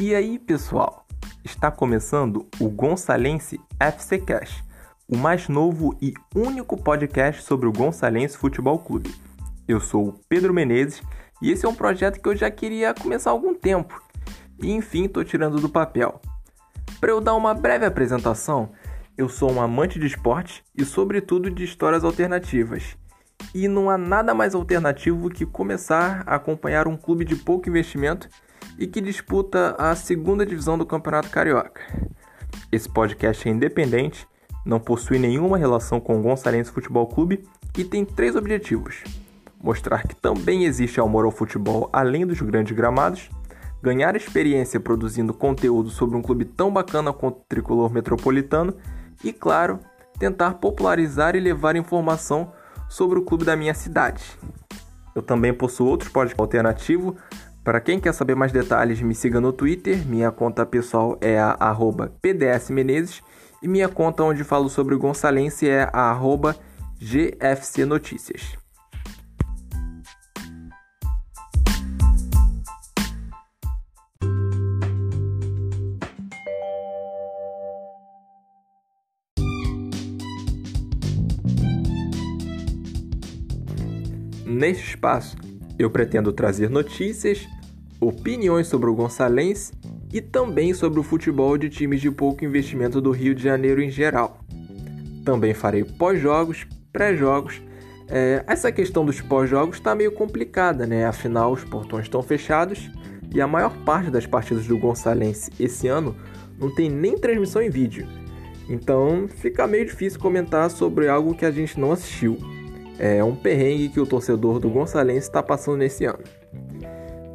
E aí, pessoal? Está começando o Gonçalense FC Cash, o mais novo e único podcast sobre o Gonçalense Futebol Clube. Eu sou o Pedro Menezes e esse é um projeto que eu já queria começar há algum tempo. E enfim, estou tirando do papel. Para eu dar uma breve apresentação, eu sou um amante de esporte e, sobretudo, de histórias alternativas. E não há nada mais alternativo que começar a acompanhar um clube de pouco investimento e que disputa a segunda divisão do Campeonato Carioca. Esse podcast é independente, não possui nenhuma relação com o Gonçalense Futebol Clube e tem três objetivos: mostrar que também existe amor ao futebol além dos grandes gramados, ganhar experiência produzindo conteúdo sobre um clube tão bacana quanto o tricolor metropolitano e, claro, tentar popularizar e levar informação sobre o clube da minha cidade. Eu também possuo outros podcasts alternativos. Para quem quer saber mais detalhes, me siga no Twitter. Minha conta pessoal é a pdsmenezes e minha conta onde falo sobre o Gonçalense é a gfcnoticias. Neste espaço, eu pretendo trazer notícias, opiniões sobre o Gonçalense e também sobre o futebol de times de pouco investimento do Rio de Janeiro em geral. Também farei pós-jogos, pré-jogos. É, essa questão dos pós-jogos está meio complicada, né? Afinal, os portões estão fechados e a maior parte das partidas do Gonçalense esse ano não tem nem transmissão em vídeo. Então fica meio difícil comentar sobre algo que a gente não assistiu. É um perrengue que o torcedor do Gonçalense está passando nesse ano.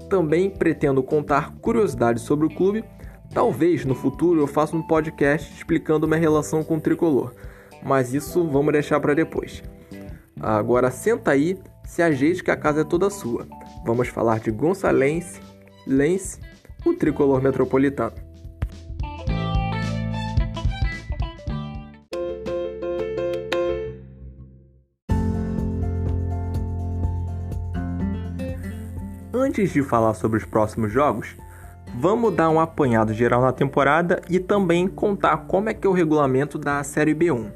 Também pretendo contar curiosidades sobre o clube. Talvez no futuro eu faça um podcast explicando minha relação com o tricolor, mas isso vamos deixar para depois. Agora senta aí, se ajeite que a casa é toda sua. Vamos falar de Gonçalense, Lense, o tricolor metropolitano. Antes de falar sobre os próximos jogos, vamos dar um apanhado geral na temporada e também contar como é que é o regulamento da Série B1.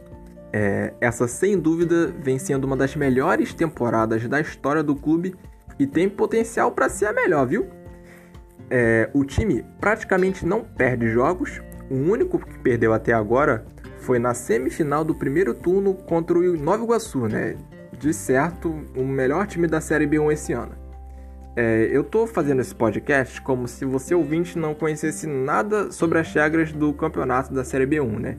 É, essa sem dúvida vem sendo uma das melhores temporadas da história do clube e tem potencial para ser a melhor, viu? É, o time praticamente não perde jogos, o único que perdeu até agora foi na semifinal do primeiro turno contra o Nova Iguaçu, né? De certo, o melhor time da Série B1 esse ano. É, eu tô fazendo esse podcast como se você ouvinte não conhecesse nada sobre as regras do campeonato da Série B1, né?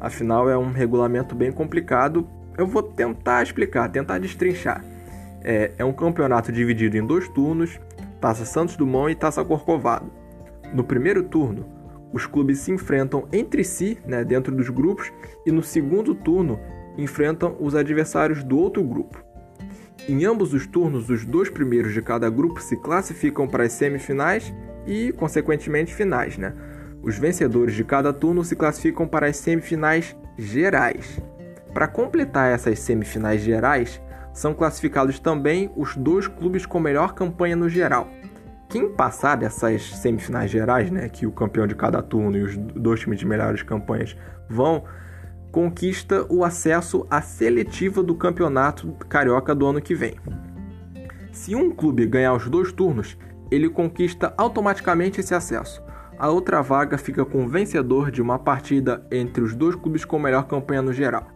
Afinal, é um regulamento bem complicado. Eu vou tentar explicar, tentar destrinchar. É, é um campeonato dividido em dois turnos: Taça Santos Dumont e Taça Corcovado. No primeiro turno, os clubes se enfrentam entre si, né, dentro dos grupos, e no segundo turno enfrentam os adversários do outro grupo. Em ambos os turnos, os dois primeiros de cada grupo se classificam para as semifinais e, consequentemente, finais. Né? Os vencedores de cada turno se classificam para as semifinais gerais. Para completar essas semifinais gerais, são classificados também os dois clubes com melhor campanha no geral. Quem passar dessas semifinais gerais, né, que o campeão de cada turno e os dois times de melhores campanhas vão conquista o acesso à seletiva do Campeonato Carioca do ano que vem. Se um clube ganhar os dois turnos, ele conquista automaticamente esse acesso. A outra vaga fica com o vencedor de uma partida entre os dois clubes com melhor campanha no geral.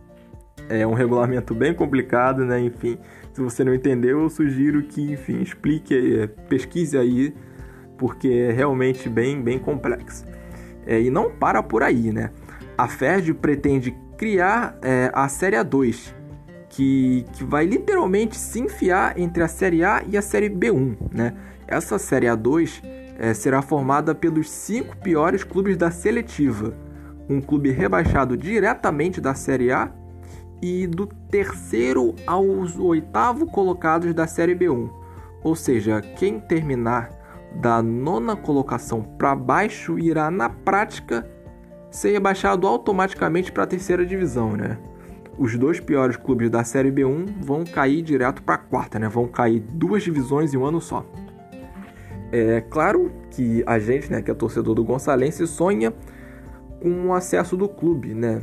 É um regulamento bem complicado, né? Enfim, se você não entendeu, eu sugiro que, enfim, explique, pesquise aí, porque é realmente bem, bem complexo. É, e não para por aí, né? A FERJ pretende criar é, a Série A2, que, que vai literalmente se enfiar entre a Série A e a Série B1. Né? Essa Série A2 é, será formada pelos cinco piores clubes da seletiva, um clube rebaixado diretamente da Série A e do terceiro aos oitavo colocados da Série B1. Ou seja, quem terminar da nona colocação para baixo irá na prática ser rebaixado automaticamente para a terceira divisão, né? Os dois piores clubes da Série B1 vão cair direto para a quarta, né? Vão cair duas divisões em um ano só. É claro que a gente, né, que é torcedor do Gonçalense, sonha com o acesso do clube, né?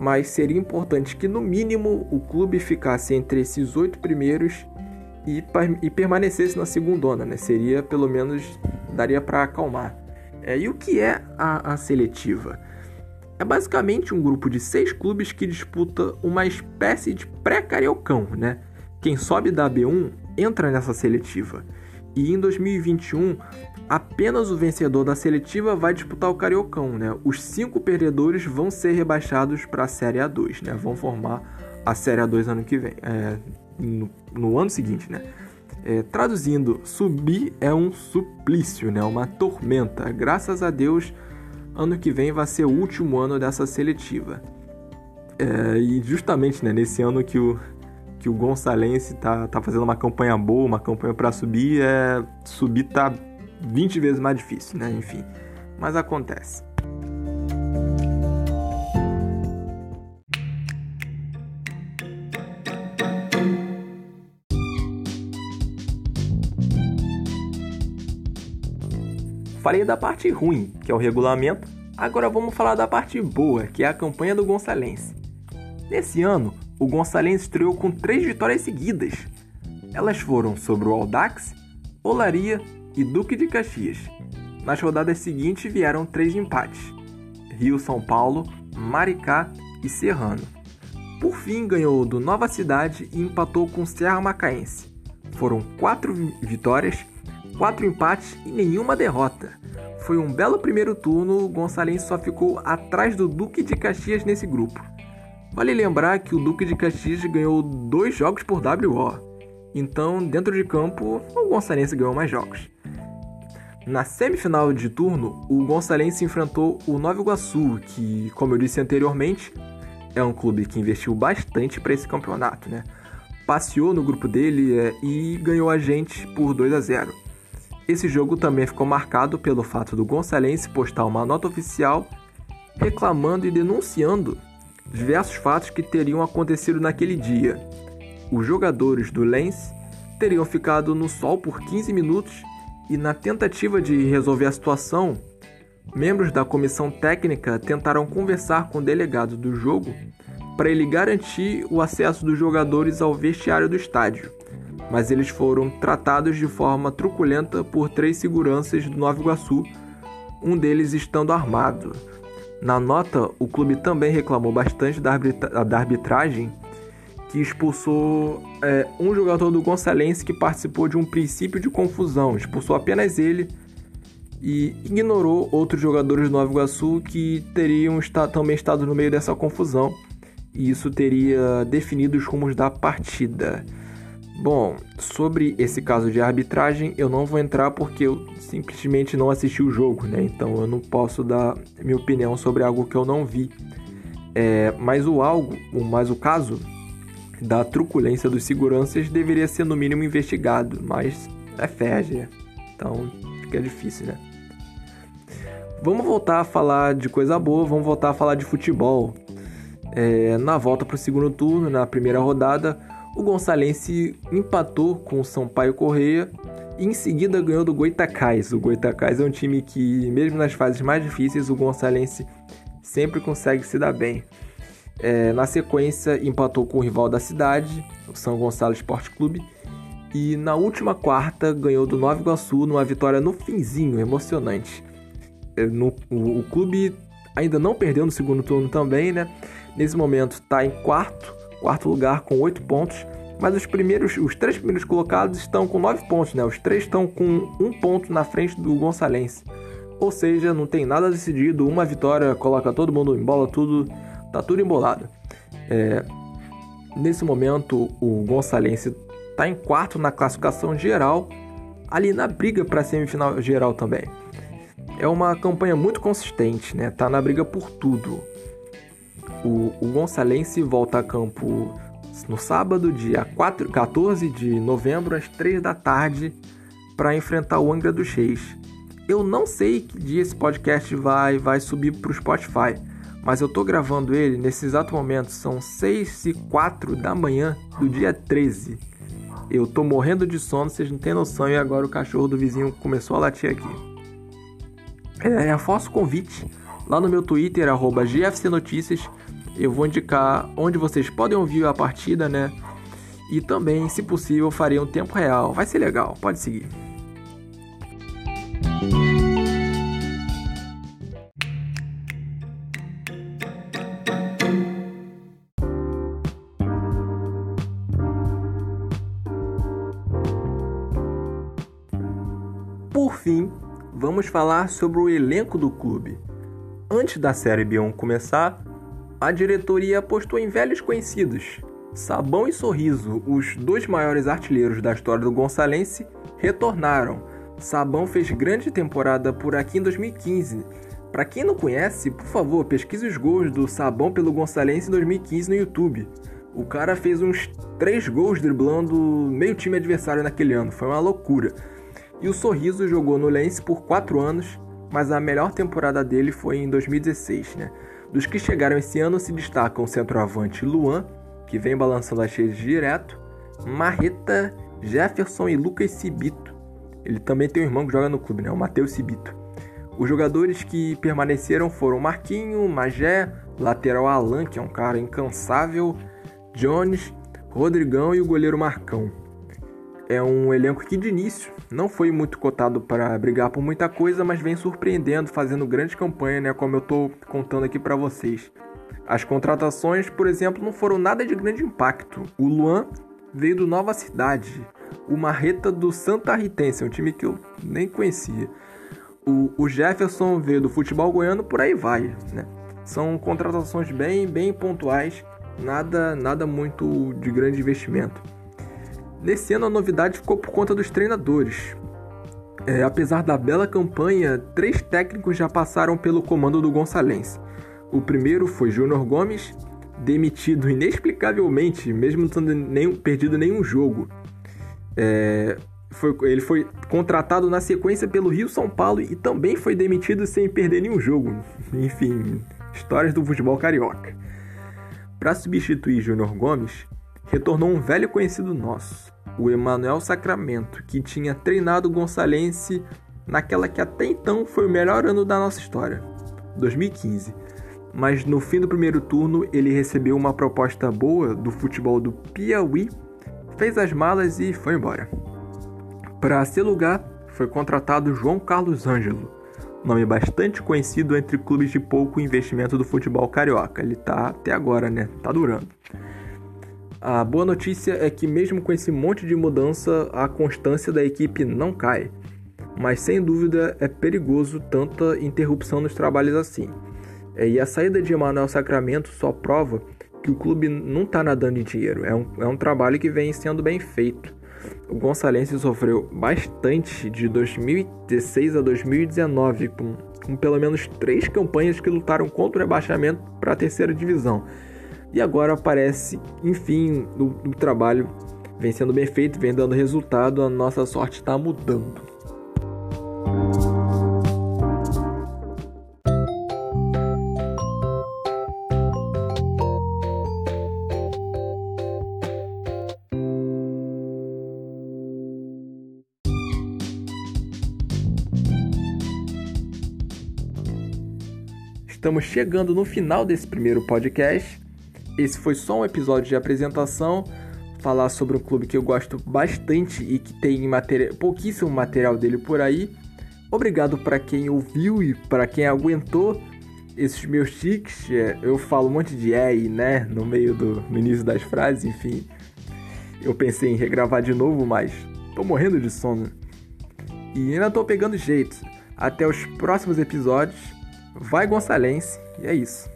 Mas seria importante que no mínimo o clube ficasse entre esses oito primeiros e, e permanecesse na segunda, né? Seria pelo menos daria para acalmar. É, e o que é a, a seletiva? É basicamente um grupo de seis clubes que disputa uma espécie de pré-cariocão, né? Quem sobe da B1 entra nessa seletiva. E em 2021, apenas o vencedor da seletiva vai disputar o Cariocão, né? Os cinco perdedores vão ser rebaixados para a Série A2, né? Vão formar a Série A2 ano que vem, é, no, no, ano seguinte, né? É, traduzindo, subir é um suplício, né? Uma tormenta. Graças a Deus, ano que vem vai ser o último ano dessa seletiva. É, e justamente né, nesse ano que o, que o Gonçalense tá, tá fazendo uma campanha boa, uma campanha para subir, é, subir tá 20 vezes mais difícil, né? Enfim, mas acontece. Falei da parte ruim, que é o regulamento, agora vamos falar da parte boa, que é a campanha do Gonçalense. Nesse ano, o Gonçalves estreou com três vitórias seguidas. Elas foram sobre o Aldax, Olaria e Duque de Caxias. Nas rodadas seguintes vieram três empates: Rio São Paulo, Maricá e Serrano. Por fim, ganhou do Nova Cidade e empatou com Serra Macaense. Foram quatro vitórias, quatro empates e nenhuma derrota. Foi um belo primeiro turno, o Gonçalves só ficou atrás do Duque de Caxias nesse grupo. Vale lembrar que o Duque de Caxias ganhou dois jogos por WO, então dentro de campo o Gonçalense ganhou mais jogos. Na semifinal de turno, o Gonçalense enfrentou o Nova Iguaçu, que, como eu disse anteriormente, é um clube que investiu bastante para esse campeonato, né? Passeou no grupo dele é, e ganhou a gente por 2 a 0. Esse jogo também ficou marcado pelo fato do Gonçalense postar uma nota oficial reclamando e denunciando diversos fatos que teriam acontecido naquele dia. Os jogadores do Lens teriam ficado no sol por 15 minutos e, na tentativa de resolver a situação, membros da comissão técnica tentaram conversar com o delegado do jogo para ele garantir o acesso dos jogadores ao vestiário do estádio, mas eles foram tratados de forma truculenta por três seguranças do Nova Iguaçu, um deles estando armado. Na nota, o clube também reclamou bastante da, arbitra da arbitragem que expulsou é, um jogador do Gonçalense que participou de um princípio de confusão. Expulsou apenas ele e ignorou outros jogadores do Nova Iguaçu que teriam está, também estado no meio dessa confusão. E isso teria definido os rumos da partida. Bom, sobre esse caso de arbitragem, eu não vou entrar porque eu simplesmente não assisti o jogo, né? Então eu não posso dar minha opinião sobre algo que eu não vi. É, mas o algo, mas o caso da truculência dos seguranças deveria ser no mínimo investigado, mas é férgia, então fica difícil, né? Vamos voltar a falar de coisa boa, vamos voltar a falar de futebol. É, na volta para o segundo turno, na primeira rodada, o Gonçalense empatou com o Sampaio Correia e em seguida ganhou do Goitacás. O Goitacás é um time que, mesmo nas fases mais difíceis, o Gonçalense sempre consegue se dar bem. É, na sequência, empatou com o rival da cidade, o São Gonçalo Esporte Clube, e na última quarta ganhou do Nova Iguaçu numa vitória no finzinho, emocionante. É, no, o, o clube ainda não perdeu no segundo turno também, né? Nesse momento está em quarto quarto lugar com oito pontos, mas os primeiros, os três primeiros colocados estão com nove pontos, né? Os três estão com um ponto na frente do Gonçalense. Ou seja, não tem nada decidido, uma vitória coloca todo mundo em bola, tudo tá tudo embolado. É, nesse momento, o Gonçalense está em quarto na classificação geral, ali na briga para a semifinal geral também. É uma campanha muito consistente, né? Tá na briga por tudo. O, o Gonçalense volta a campo no sábado, dia 4, 14 de novembro, às 3 da tarde, para enfrentar o Angra dos Reis. Eu não sei que dia esse podcast vai, vai subir para o Spotify, mas eu estou gravando ele nesse exato momento, são 6 e 4 da manhã do dia 13. Eu tô morrendo de sono, vocês não têm noção, e agora o cachorro do vizinho começou a latir aqui. É, reforço o convite lá no meu Twitter, arroba GFC Notícias. Eu vou indicar onde vocês podem ouvir a partida, né? E também, se possível, farei um tempo real. Vai ser legal, pode seguir. Por fim, vamos falar sobre o elenco do clube. Antes da Série B1 começar, a diretoria apostou em velhos conhecidos. Sabão e Sorriso, os dois maiores artilheiros da história do Gonçalense, retornaram. Sabão fez grande temporada por aqui em 2015. Para quem não conhece, por favor, pesquise os gols do Sabão pelo Gonçalense em 2015 no YouTube. O cara fez uns 3 gols driblando meio time adversário naquele ano, foi uma loucura. E o Sorriso jogou no Lens por 4 anos, mas a melhor temporada dele foi em 2016. Né? Dos que chegaram esse ano se destacam o centroavante Luan, que vem balançando as redes direto, Marreta, Jefferson e Lucas Cibito. Ele também tem um irmão que joga no clube, né? o Matheus Cibito. Os jogadores que permaneceram foram Marquinho, Magé, lateral Alan, que é um cara incansável, Jones, Rodrigão e o goleiro Marcão é um elenco que de início não foi muito cotado para brigar por muita coisa, mas vem surpreendendo, fazendo grande campanha, né, como eu estou contando aqui para vocês. As contratações, por exemplo, não foram nada de grande impacto. O Luan veio do Nova Cidade, o Marreta do Santa Ritense, um time que eu nem conhecia. O, o Jefferson veio do futebol goiano, por aí vai, né? São contratações bem, bem pontuais, nada, nada muito de grande investimento. Nesse ano a novidade ficou por conta dos treinadores. É, apesar da bela campanha, três técnicos já passaram pelo comando do Gonçalense. O primeiro foi Júnior Gomes, demitido inexplicavelmente, mesmo não tendo nenhum, perdido nenhum jogo. É, foi, ele foi contratado na sequência pelo Rio São Paulo e também foi demitido sem perder nenhum jogo. Enfim, histórias do futebol carioca. Para substituir Júnior Gomes, retornou um velho conhecido nosso, o Emanuel Sacramento, que tinha treinado o Gonçalense naquela que até então foi o melhor ano da nossa história, 2015. Mas no fim do primeiro turno ele recebeu uma proposta boa do futebol do Piauí, fez as malas e foi embora. Para seu lugar foi contratado João Carlos Ângelo, nome bastante conhecido entre clubes de pouco investimento do futebol carioca. Ele tá até agora, né? Tá durando. A boa notícia é que, mesmo com esse monte de mudança, a constância da equipe não cai. Mas sem dúvida é perigoso tanta interrupção nos trabalhos assim. É, e a saída de Emanuel Sacramento só prova que o clube não está nadando em dinheiro. É um, é um trabalho que vem sendo bem feito. O Gonçalense sofreu bastante de 2016 a 2019, com, com pelo menos três campanhas que lutaram contra o rebaixamento para a terceira divisão. E agora parece, enfim, o, o trabalho vem sendo bem feito, vem dando resultado, a nossa sorte está mudando. Estamos chegando no final desse primeiro podcast. Esse foi só um episódio de apresentação, falar sobre um clube que eu gosto bastante e que tem material, pouquíssimo material dele por aí. Obrigado para quem ouviu e para quem aguentou esses meus tics. É, eu falo um monte de é e né no meio do no início das frases, enfim. Eu pensei em regravar de novo, mas tô morrendo de sono. E ainda tô pegando jeito. Até os próximos episódios. Vai Gonçalense. E é isso.